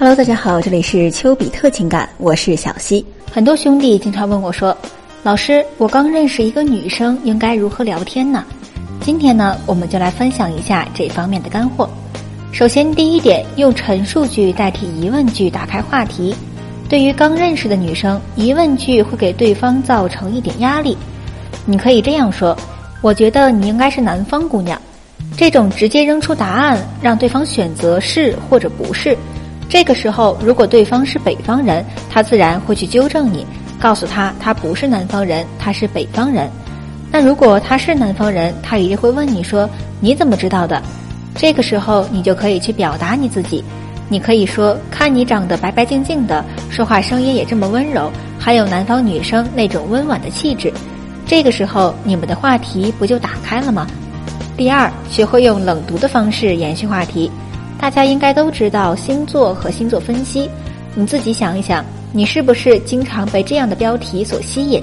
Hello，大家好，这里是丘比特情感，我是小溪。很多兄弟经常问我说：“老师，我刚认识一个女生，应该如何聊天呢？”今天呢，我们就来分享一下这方面的干货。首先，第一点，用陈述句代替疑问句打开话题。对于刚认识的女生，疑问句会给对方造成一点压力。你可以这样说：“我觉得你应该是南方姑娘。”这种直接扔出答案，让对方选择是或者不是。这个时候，如果对方是北方人，他自然会去纠正你，告诉他他不是南方人，他是北方人。那如果他是南方人，他一定会问你说你怎么知道的？这个时候，你就可以去表达你自己。你可以说看你长得白白净净的，说话声音也这么温柔，还有南方女生那种温婉的气质。这个时候，你们的话题不就打开了吗？第二，学会用冷读的方式延续话题。大家应该都知道星座和星座分析，你自己想一想，你是不是经常被这样的标题所吸引？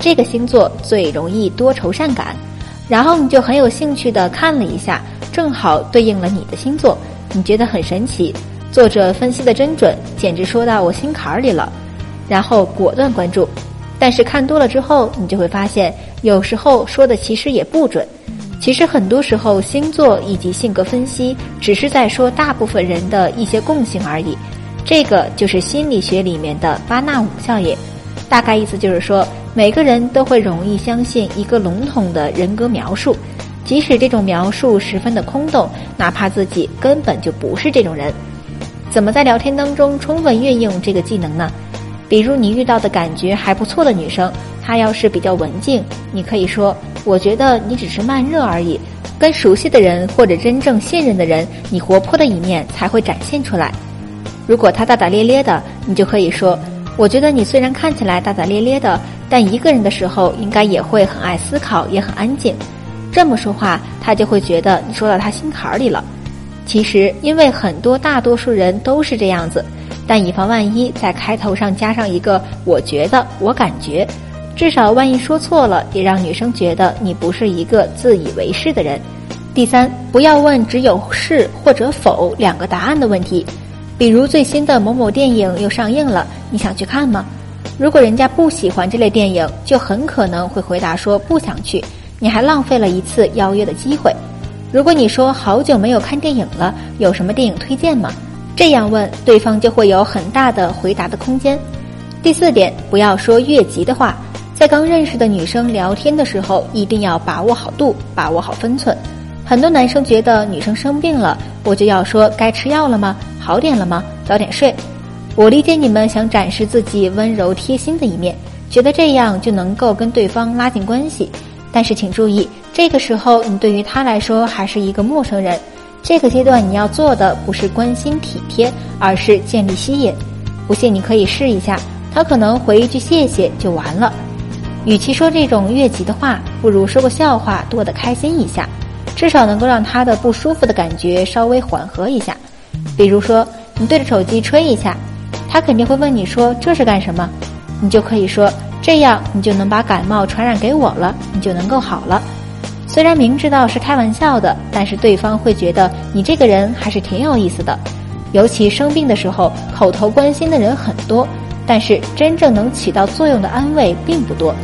这个星座最容易多愁善感，然后你就很有兴趣的看了一下，正好对应了你的星座，你觉得很神奇，作者分析的真准，简直说到我心坎儿里了，然后果断关注。但是看多了之后，你就会发现，有时候说的其实也不准。其实很多时候，星座以及性格分析只是在说大部分人的一些共性而已。这个就是心理学里面的巴纳姆效应。大概意思就是说，每个人都会容易相信一个笼统的人格描述，即使这种描述十分的空洞，哪怕自己根本就不是这种人。怎么在聊天当中充分运用这个技能呢？比如你遇到的感觉还不错的女生，她要是比较文静，你可以说。我觉得你只是慢热而已，跟熟悉的人或者真正信任的人，你活泼的一面才会展现出来。如果他大大咧咧的，你就可以说：“我觉得你虽然看起来大大咧咧的，但一个人的时候应该也会很爱思考，也很安静。”这么说话，他就会觉得你说到他心坎儿里了。其实，因为很多大多数人都是这样子，但以防万一，在开头上加上一个“我觉得”“我感觉”。至少，万一说错了，也让女生觉得你不是一个自以为是的人。第三，不要问只有是或者否两个答案的问题。比如，最新的某某电影又上映了，你想去看吗？如果人家不喜欢这类电影，就很可能会回答说不想去，你还浪费了一次邀约的机会。如果你说好久没有看电影了，有什么电影推荐吗？这样问对方就会有很大的回答的空间。第四点，不要说越级的话。在刚认识的女生聊天的时候，一定要把握好度，把握好分寸。很多男生觉得女生生病了，我就要说该吃药了吗？好点了吗？早点睡。我理解你们想展示自己温柔贴心的一面，觉得这样就能够跟对方拉近关系。但是请注意，这个时候你对于他来说还是一个陌生人。这个阶段你要做的不是关心体贴，而是建立吸引。不信你可以试一下，他可能回一句谢谢就完了。与其说这种越级的话，不如说个笑话，多的开心一下，至少能够让他的不舒服的感觉稍微缓和一下。比如说，你对着手机吹一下，他肯定会问你说这是干什么，你就可以说这样你就能把感冒传染给我了，你就能够好了。虽然明知道是开玩笑的，但是对方会觉得你这个人还是挺有意思的。尤其生病的时候，口头关心的人很多。但是真正能起到作用的安慰并不多。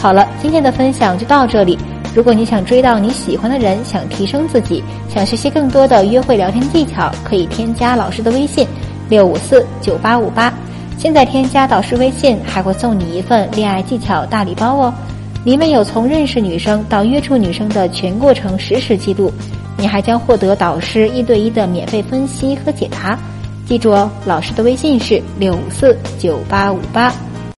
好了，今天的分享就到这里。如果你想追到你喜欢的人，想提升自己，想学习更多的约会聊天技巧，可以添加老师的微信六五四九八五八。现在添加导师微信还会送你一份恋爱技巧大礼包哦，里面有从认识女生到约出女生的全过程实时记录，你还将获得导师一对一的免费分析和解答。记住哦，老师的微信是六五四九八五八。